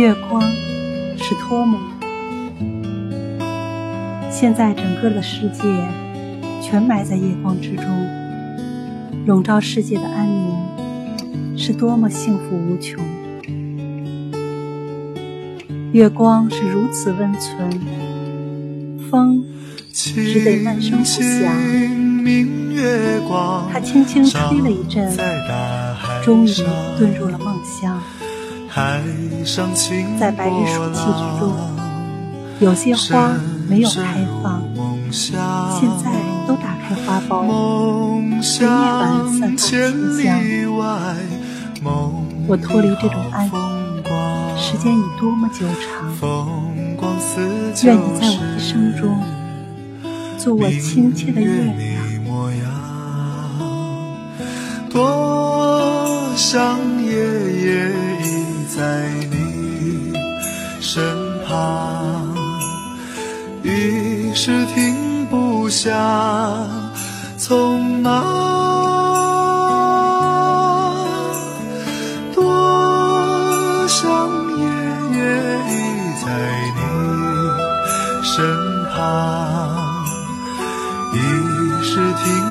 月光是托梦，现在整个的世界全埋在夜光之中，笼罩世界的安宁是多么幸福无穷。月光是如此温存，风只得慢声不响。它轻轻吹了一阵，终于遁入了梦乡。在白日暑气之中，有些花没有开放，现在都打开花苞，对夜晚散发清香。我脱离这种安逸，时间已多么久长？愿你在我一生中，做我亲切的月亮。多想夜夜依在你身旁，一时停不下匆忙。多想夜夜依在你身旁，